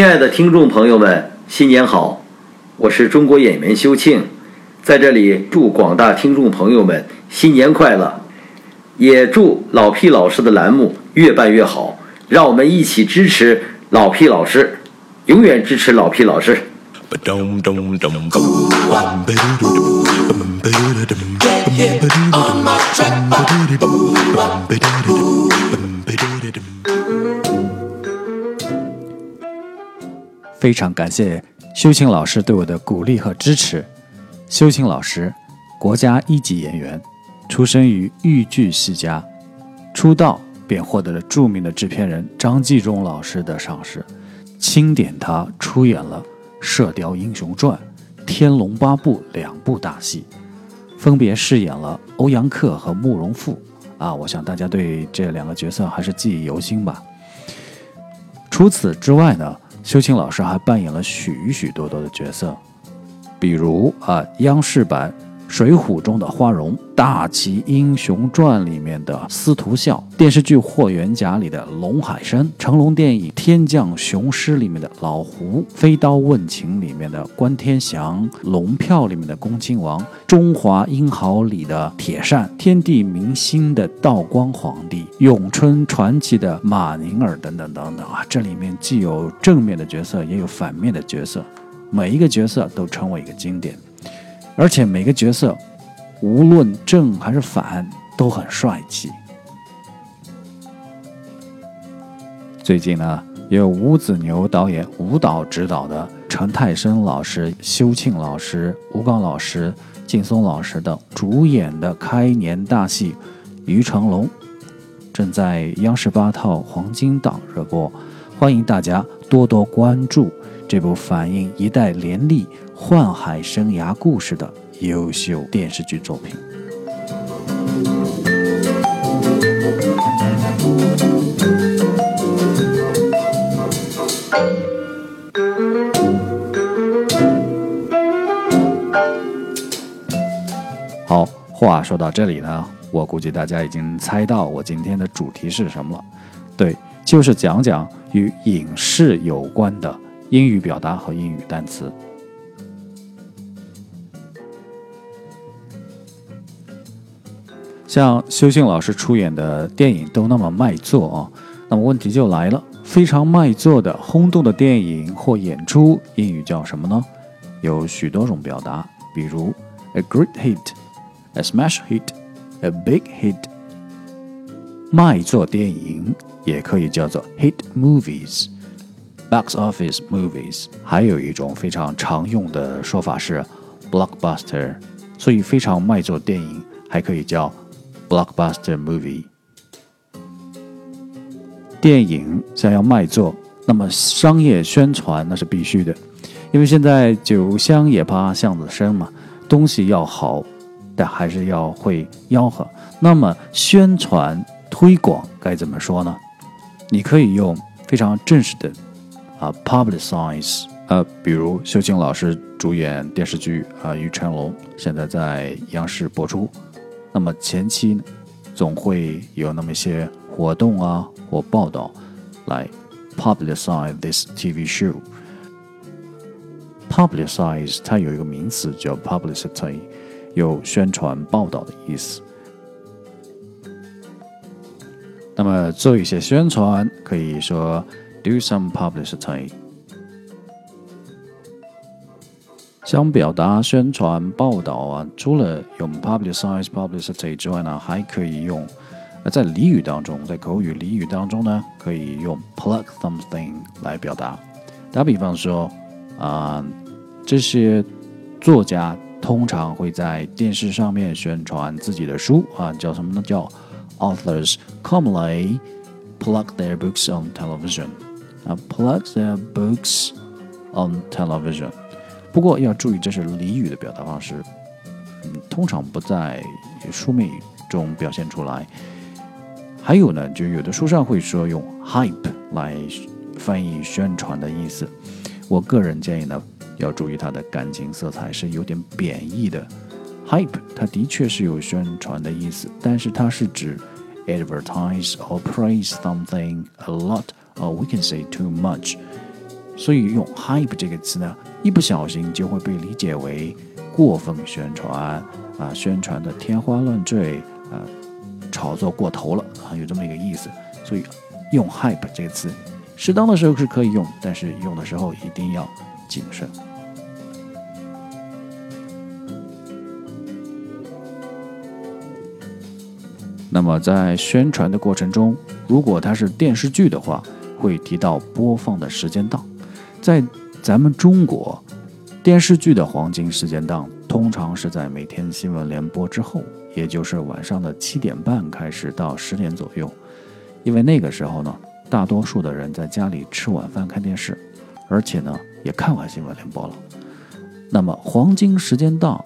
亲爱的听众朋友们，新年好！我是中国演员修庆，在这里祝广大听众朋友们新年快乐，也祝老 P 老师的栏目越办越好。让我们一起支持老 P 老师，永远支持老 P 老师。非常感谢修庆老师对我的鼓励和支持。修庆老师，国家一级演员，出生于豫剧世家，出道便获得了著名的制片人张纪中老师的赏识，钦点他出演了《射雕英雄传》《天龙八部》两部大戏，分别饰演了欧阳克和慕容复。啊，我想大家对这两个角色还是记忆犹新吧。除此之外呢？修庆老师还扮演了许许多多的角色，比如啊，央视版《水浒》中的花荣，《大旗英雄传》里面的司徒笑，电视剧《霍元甲》里的龙海生，成龙电影《天降雄狮》里面的老胡，《飞刀问情》里面的关天祥，《龙票》里面的恭亲王，《中华英豪》里的铁扇，《天地明星》的道光皇帝，《咏春传奇》的马宁儿等等等等啊，这里面既有正面的角色，也有反面的角色，每一个角色都成为一个经典。而且每个角色，无论正还是反，都很帅气。最近呢，由吴子牛导演舞蹈指导的陈泰生老师、修庆老师、吴刚老师、劲松老师等主演的开年大戏《于成龙》，正在央视八套黄金档热播，欢迎大家多多关注这部反映一代连立。宦海生涯故事的优秀电视剧作品。好，话说到这里呢，我估计大家已经猜到我今天的主题是什么了。对，就是讲讲与影视有关的英语表达和英语单词。像修庆老师出演的电影都那么卖座啊，那么问题就来了：非常卖座的轰动的电影或演出，英语叫什么呢？有许多种表达，比如 a great hit、a smash hit、a big hit。卖座电影也可以叫做 hit movies、box office movies。还有一种非常常用的说法是 blockbuster，所以非常卖座电影还可以叫。Blockbuster movie，电影想要卖座，那么商业宣传那是必须的，因为现在酒香也怕巷子深嘛，东西要好，但还是要会吆喝。那么宣传推广该怎么说呢？你可以用非常正式的啊，publicize 啊，比如秀庆老师主演电视剧啊《与成龙》，现在在央视播出。那么前期，总会有那么一些活动啊或报道来 publicize this TV show。publicize 它有一个名词叫 publicity，有宣传报道的意思。那么做一些宣传，可以说 do some publicity。想表达宣传报道啊，除了用 publicize publicity 之外呢，还可以用，在俚语当中，在口语俚语当中呢，可以用 plug something 来表达。打比方说，啊，这些作家通常会在电视上面宣传自己的书啊，叫什么呢？叫 authors commonly plug their books on television，plug their books on television。不过要注意，这是俚语的表达方式，嗯，通常不在书面语中表现出来。还有呢，就有的书上会说用 hype 来翻译宣传的意思。我个人建议呢，要注意它的感情色彩是有点贬义的。hype 它的确是有宣传的意思，但是它是指 advertise or praise something a lot lot，or we can say too much。所以用 hype 这个词呢，一不小心就会被理解为过分宣传啊，宣传的天花乱坠啊，炒作过头了啊，有这么一个意思。所以用 hype 这个词，适当的时候是可以用，但是用的时候一定要谨慎。那么在宣传的过程中，如果它是电视剧的话，会提到播放的时间档。在咱们中国，电视剧的黄金时间档通常是在每天新闻联播之后，也就是晚上的七点半开始到十点左右。因为那个时候呢，大多数的人在家里吃晚饭看电视，而且呢也看完新闻联播了。那么黄金时间档，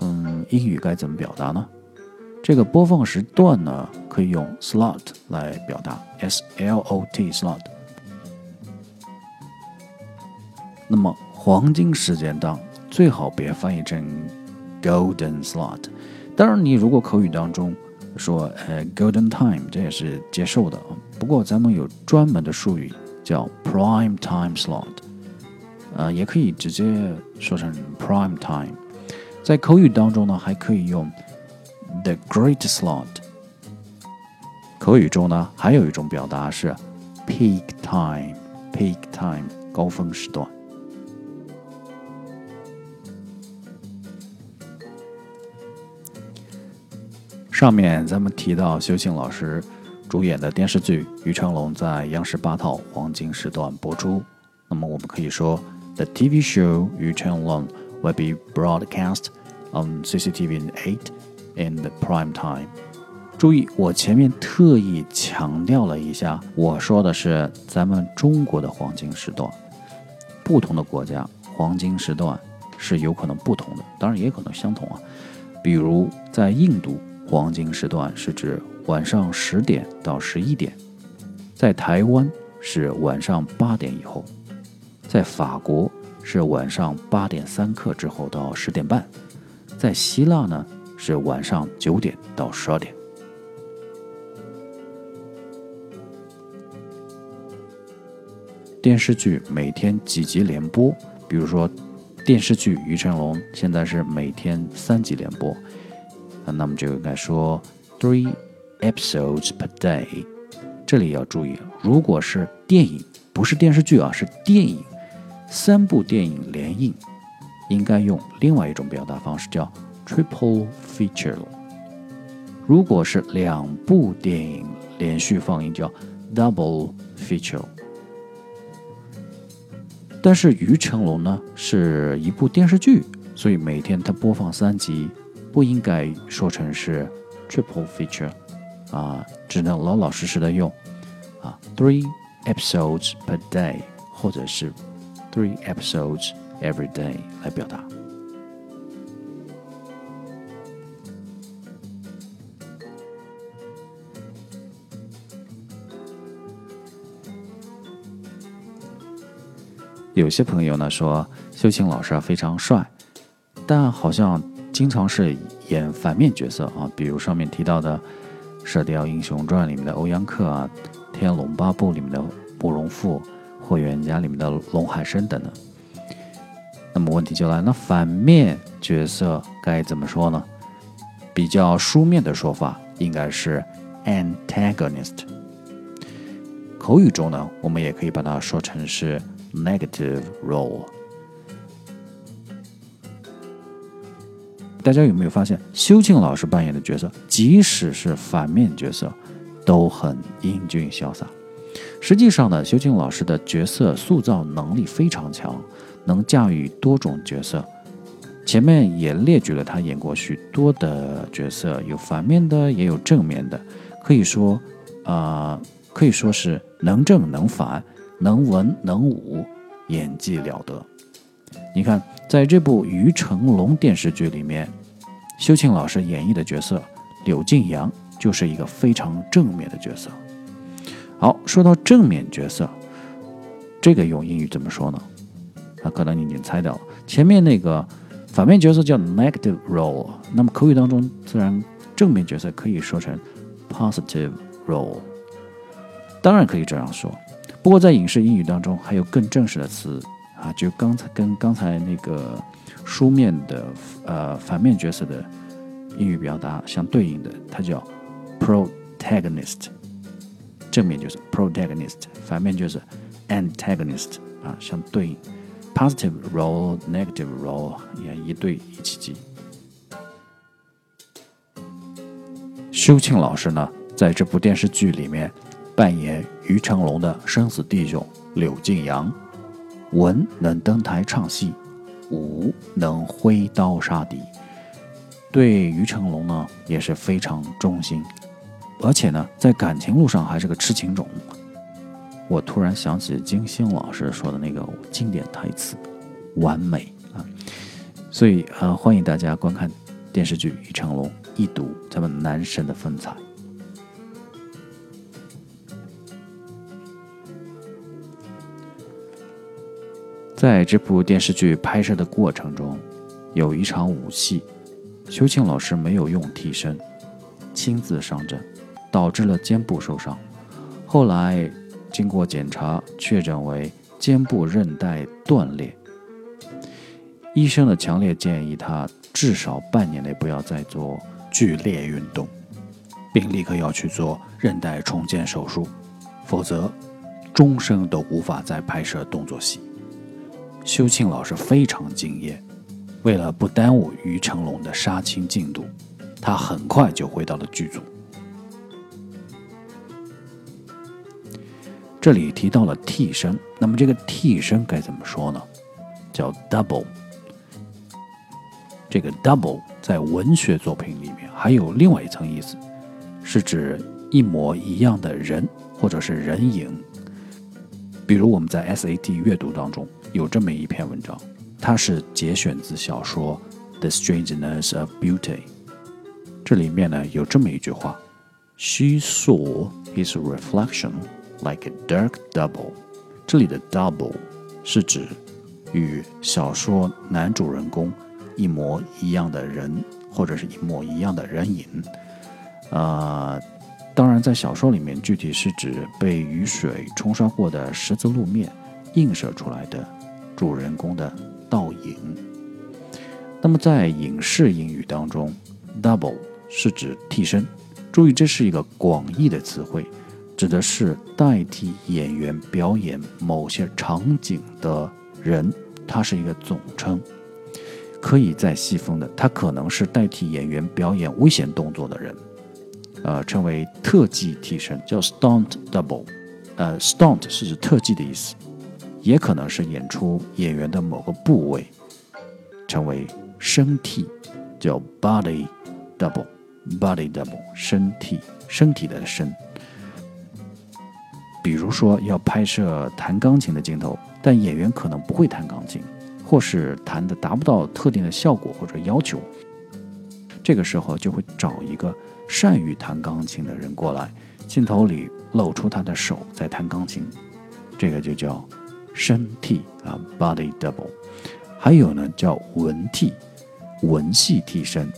嗯，英语该怎么表达呢？这个播放时段呢，可以用 slot 来表达，s l o t slot。那么黄金时间档最好别翻译成 golden slot。当然，你如果口语当中说呃 golden time，这也是接受的。不过咱们有专门的术语叫 prime time slot，呃，也可以直接说成 prime time。在口语当中呢，还可以用。The great slot。口语中呢，还有一种表达是 peak time。peak time 高峰时段。上面咱们提到修庆老师主演的电视剧《于成龙》在央视八套黄金时段播出。那么我们可以说，The TV show 于成龙 will be broadcast on CCTV 8 In the prime time，注意，我前面特意强调了一下，我说的是咱们中国的黄金时段，不同的国家黄金时段是有可能不同的，当然也可能相同啊。比如在印度，黄金时段是指晚上十点到十一点；在台湾是晚上八点以后；在法国是晚上八点三刻之后到十点半；在希腊呢？是晚上九点到十二点。电视剧每天几集连播？比如说，电视剧《于成龙》现在是每天三集连播，啊，那么就应该说 three episodes per day。这里要注意，如果是电影，不是电视剧啊，是电影，三部电影连映，应该用另外一种表达方式，叫。Triple feature，如果是两部电影连续放映，叫 Double feature。但是《于成龙》呢是一部电视剧，所以每天他播放三集，不应该说成是 Triple feature，啊，只能老老实实的用啊 Three episodes per day，或者是 Three episodes every day 来表达。有些朋友呢说，修庆老师啊非常帅，但好像经常是演反面角色啊，比如上面提到的《射雕英雄传》里面的欧阳克啊，《天龙八部》里面的慕容复，《霍元甲》里面的龙海生等等。那么问题就来了，那反面角色该怎么说呢？比较书面的说法应该是 antagonist，口语中呢，我们也可以把它说成是。Negative role，大家有没有发现，修庆老师扮演的角色，即使是反面角色，都很英俊潇洒。实际上呢，修庆老师的角色塑造能力非常强，能驾驭多种角色。前面也列举了他演过许多的角色，有反面的，也有正面的，可以说，啊，可以说是能正能反。能文能武，演技了得。你看，在这部《于成龙》电视剧里面，修庆老师演绎的角色柳敬阳就是一个非常正面的角色。好，说到正面角色，这个用英语怎么说呢？啊，可能你已经猜到了，前面那个反面角色叫 negative role，那么口语当中自然正面角色可以说成 positive role。当然可以这样说。不过在影视英语当中，还有更正式的词啊，就刚才跟刚才那个书面的呃反面角色的英语表达相对应的，它叫 protagonist，正面就是 protagonist，反面就是 antagonist 啊，相对应 positive role、negative role 也一对一起记。修庆老师呢，在这部电视剧里面扮演于成龙的生死弟兄柳敬阳，文能登台唱戏，武能挥刀杀敌，对于成龙呢也是非常忠心，而且呢在感情路上还是个痴情种。我突然想起金星老师说的那个经典台词：“完美啊！”所以呃，欢迎大家观看电视剧《于成龙》。一睹咱们男神的风采。在这部电视剧拍摄的过程中，有一场武戏，修庆老师没有用替身，亲自上阵，导致了肩部受伤。后来经过检查，确诊为肩部韧带断裂。医生的强烈建议他至少半年内不要再做。剧烈运动，并立刻要去做韧带重建手术，否则终生都无法再拍摄动作戏。修庆老师非常敬业，为了不耽误于成龙的杀青进度，他很快就回到了剧组。这里提到了替身，那么这个替身该怎么说呢？叫 double。这个 double 在文学作品里面还有另外一层意思，是指一模一样的人或者是人影。比如我们在 SAT 阅读当中有这么一篇文章，它是节选自小说《The Strangeness of Beauty》。这里面呢有这么一句话：“She saw his reflection like a dark double。”这里的 double 是指与小说男主人公。一模一样的人，或者是一模一样的人影，啊，当然，在小说里面，具体是指被雨水冲刷过的十字路面映射出来的主人公的倒影。那么，在影视英语当中，double 是指替身。注意，这是一个广义的词汇，指的是代替演员表演某些场景的人，它是一个总称。可以再细分的，他可能是代替演员表演危险动作的人，呃，称为特技替身，叫 stunt double。呃，stunt 是指特技的意思，也可能是演出演员的某个部位，称为身体，叫 body double。body double，身体，身体的身。比如说要拍摄弹钢琴的镜头，但演员可能不会弹钢琴。或是弹的达不到特定的效果或者要求，这个时候就会找一个善于弹钢琴的人过来，镜头里露出他的手在弹钢琴，这个就叫身替啊，body double。还有呢叫文替，文戏替身，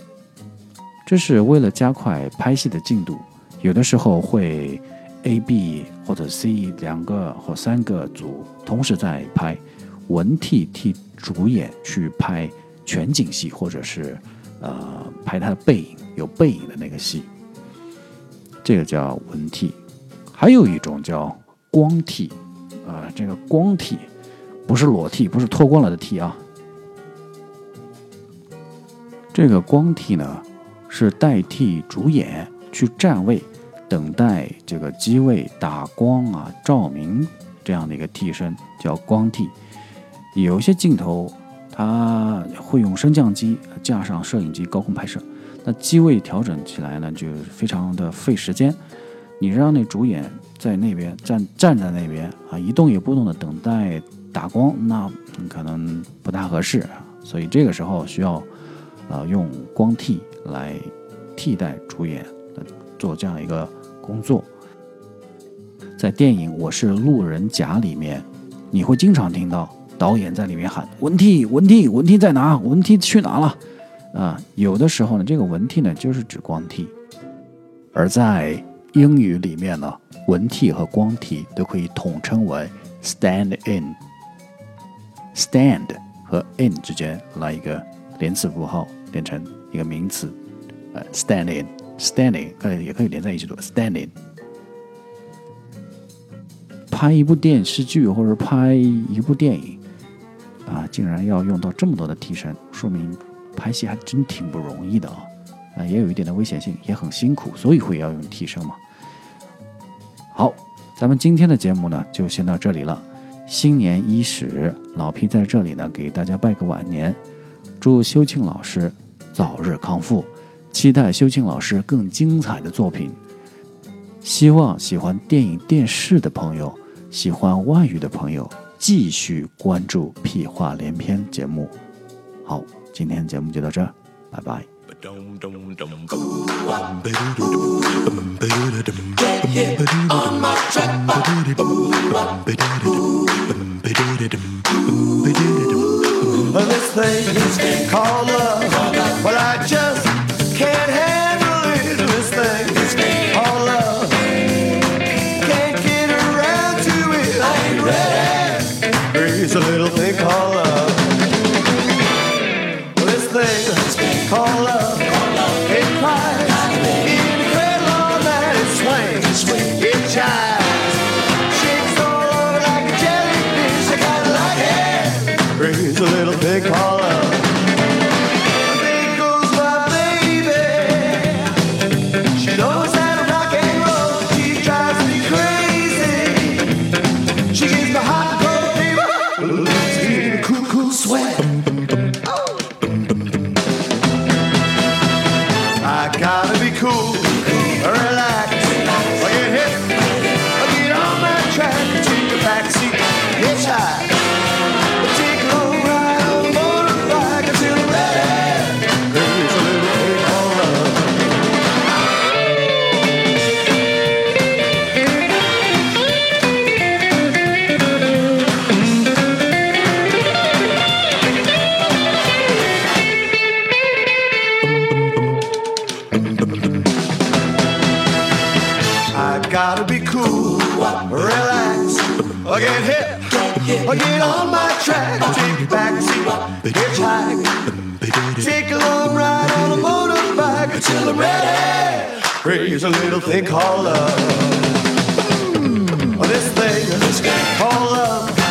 这是为了加快拍戏的进度，有的时候会 A、B 或者 C 两个或三个组同时在拍。文替替主演去拍全景戏，或者是呃拍他的背影，有背影的那个戏，这个叫文替。还有一种叫光替，啊，这个光替不是裸替，不是脱光了的替啊。这个光替呢，是代替主演去站位，等待这个机位打光啊、照明这样的一个替身，叫光替。有一些镜头，他会用升降机架上摄影机高空拍摄，那机位调整起来呢，就非常的费时间。你让那主演在那边站站在那边啊，一动也不动的等待打光，那可能不大合适。所以这个时候需要，呃，用光替来替代主演做这样一个工作。在电影《我是路人甲》里面，你会经常听到。导演在里面喊文替文替文替在哪？文替去哪了？啊，有的时候呢，这个文替呢就是指光替。而在英语里面呢，文体和光体都可以统称为 stand in。stand 和 in 之间来一个连词符号，变成一个名词，呃，stand in，standing，呃，也可以连在一起读 stand in。拍一部电视剧或者拍一部电影，啊，竟然要用到这么多的替身，说明拍戏还真挺不容易的啊，啊，也有一点的危险性，也很辛苦，所以会要用替身嘛。好，咱们今天的节目呢，就先到这里了。新年伊始，老皮在这里呢，给大家拜个晚年，祝修庆老师早日康复，期待修庆老师更精彩的作品。希望喜欢电影电视的朋友，喜欢外语的朋友，继续关注《屁话连篇》节目。好，今天节目就到这儿，拜拜。Dum dum dum. Get hit on my track. Let's play this game called take a long ride on a motorbike until I'm ready. Raise a little thing called love. This thing called love